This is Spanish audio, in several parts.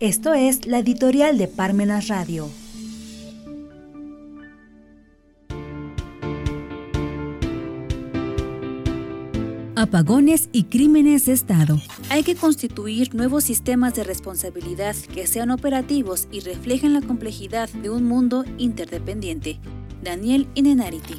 Esto es la editorial de Parmenas Radio. Apagones y crímenes de Estado. Hay que constituir nuevos sistemas de responsabilidad que sean operativos y reflejen la complejidad de un mundo interdependiente. Daniel Inenarity.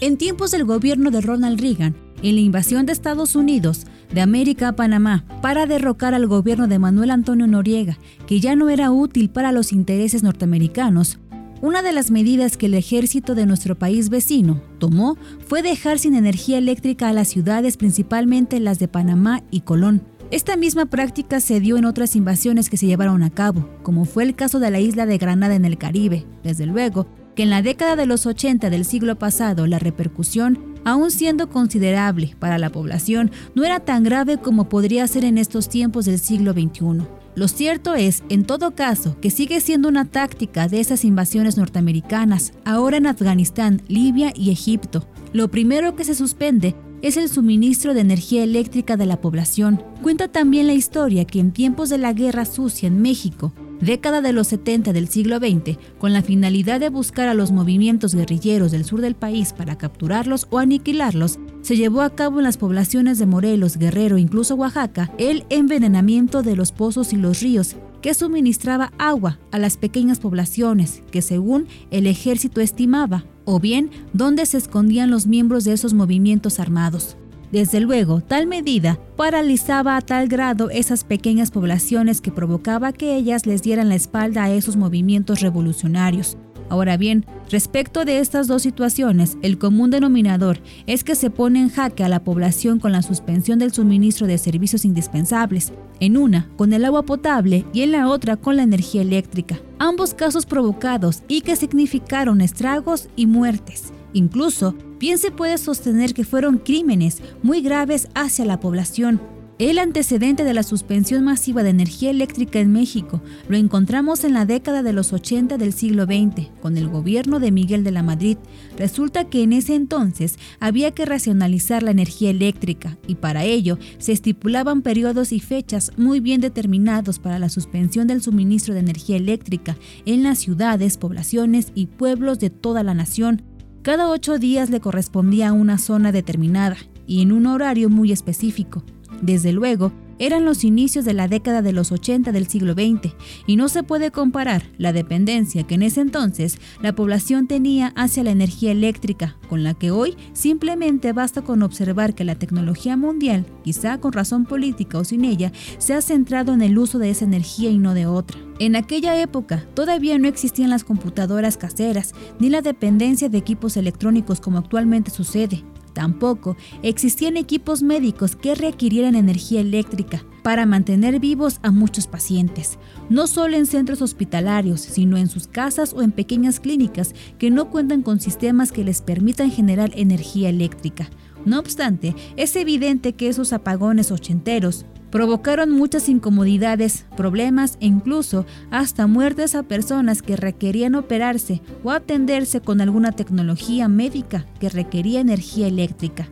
En tiempos del gobierno de Ronald Reagan, en la invasión de Estados Unidos, de América a Panamá para derrocar al gobierno de Manuel Antonio Noriega, que ya no era útil para los intereses norteamericanos, una de las medidas que el ejército de nuestro país vecino tomó fue dejar sin energía eléctrica a las ciudades, principalmente las de Panamá y Colón. Esta misma práctica se dio en otras invasiones que se llevaron a cabo, como fue el caso de la isla de Granada en el Caribe. Desde luego, que en la década de los 80 del siglo pasado la repercusión aún siendo considerable para la población, no era tan grave como podría ser en estos tiempos del siglo XXI. Lo cierto es, en todo caso, que sigue siendo una táctica de esas invasiones norteamericanas, ahora en Afganistán, Libia y Egipto. Lo primero que se suspende es el suministro de energía eléctrica de la población. Cuenta también la historia que en tiempos de la Guerra Sucia en México, década de los 70 del siglo XX, con la finalidad de buscar a los movimientos guerrilleros del sur del país para capturarlos o aniquilarlos, se llevó a cabo en las poblaciones de Morelos, Guerrero e incluso Oaxaca el envenenamiento de los pozos y los ríos que suministraba agua a las pequeñas poblaciones que según el ejército estimaba, o bien donde se escondían los miembros de esos movimientos armados. Desde luego, tal medida paralizaba a tal grado esas pequeñas poblaciones que provocaba que ellas les dieran la espalda a esos movimientos revolucionarios. Ahora bien, respecto de estas dos situaciones, el común denominador es que se pone en jaque a la población con la suspensión del suministro de servicios indispensables, en una con el agua potable y en la otra con la energía eléctrica, ambos casos provocados y que significaron estragos y muertes. Incluso bien se puede sostener que fueron crímenes muy graves hacia la población. El antecedente de la suspensión masiva de energía eléctrica en México lo encontramos en la década de los 80 del siglo XX, con el gobierno de Miguel de la Madrid. Resulta que en ese entonces había que racionalizar la energía eléctrica y para ello se estipulaban periodos y fechas muy bien determinados para la suspensión del suministro de energía eléctrica en las ciudades, poblaciones y pueblos de toda la nación cada ocho días le correspondía una zona determinada y en un horario muy específico. Desde luego, eran los inicios de la década de los 80 del siglo XX y no se puede comparar la dependencia que en ese entonces la población tenía hacia la energía eléctrica con la que hoy simplemente basta con observar que la tecnología mundial, quizá con razón política o sin ella, se ha centrado en el uso de esa energía y no de otra. En aquella época todavía no existían las computadoras caseras ni la dependencia de equipos electrónicos como actualmente sucede. Tampoco existían equipos médicos que requirieran energía eléctrica para mantener vivos a muchos pacientes, no solo en centros hospitalarios, sino en sus casas o en pequeñas clínicas que no cuentan con sistemas que les permitan generar energía eléctrica. No obstante, es evidente que esos apagones ochenteros provocaron muchas incomodidades, problemas e incluso hasta muertes a personas que requerían operarse o atenderse con alguna tecnología médica que requería energía eléctrica.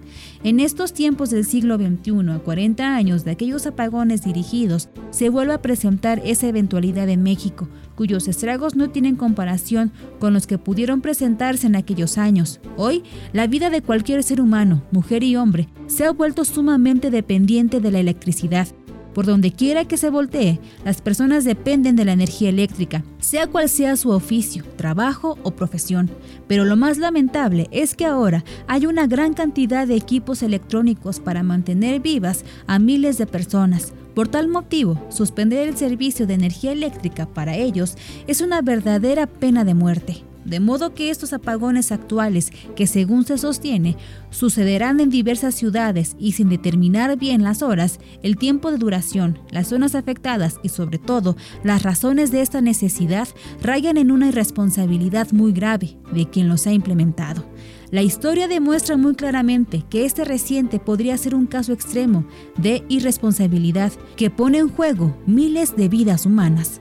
En estos tiempos del siglo XXI, a 40 años de aquellos apagones dirigidos, se vuelve a presentar esa eventualidad en México, cuyos estragos no tienen comparación con los que pudieron presentarse en aquellos años. Hoy, la vida de cualquier ser humano, mujer y hombre, se ha vuelto sumamente dependiente de la electricidad. Por donde quiera que se voltee, las personas dependen de la energía eléctrica, sea cual sea su oficio, trabajo o profesión. Pero lo más lamentable es que ahora hay una gran cantidad de equipos electrónicos para mantener vivas a miles de personas. Por tal motivo, suspender el servicio de energía eléctrica para ellos es una verdadera pena de muerte. De modo que estos apagones actuales, que según se sostiene, sucederán en diversas ciudades y sin determinar bien las horas, el tiempo de duración, las zonas afectadas y sobre todo las razones de esta necesidad, rayan en una irresponsabilidad muy grave de quien los ha implementado. La historia demuestra muy claramente que este reciente podría ser un caso extremo de irresponsabilidad que pone en juego miles de vidas humanas.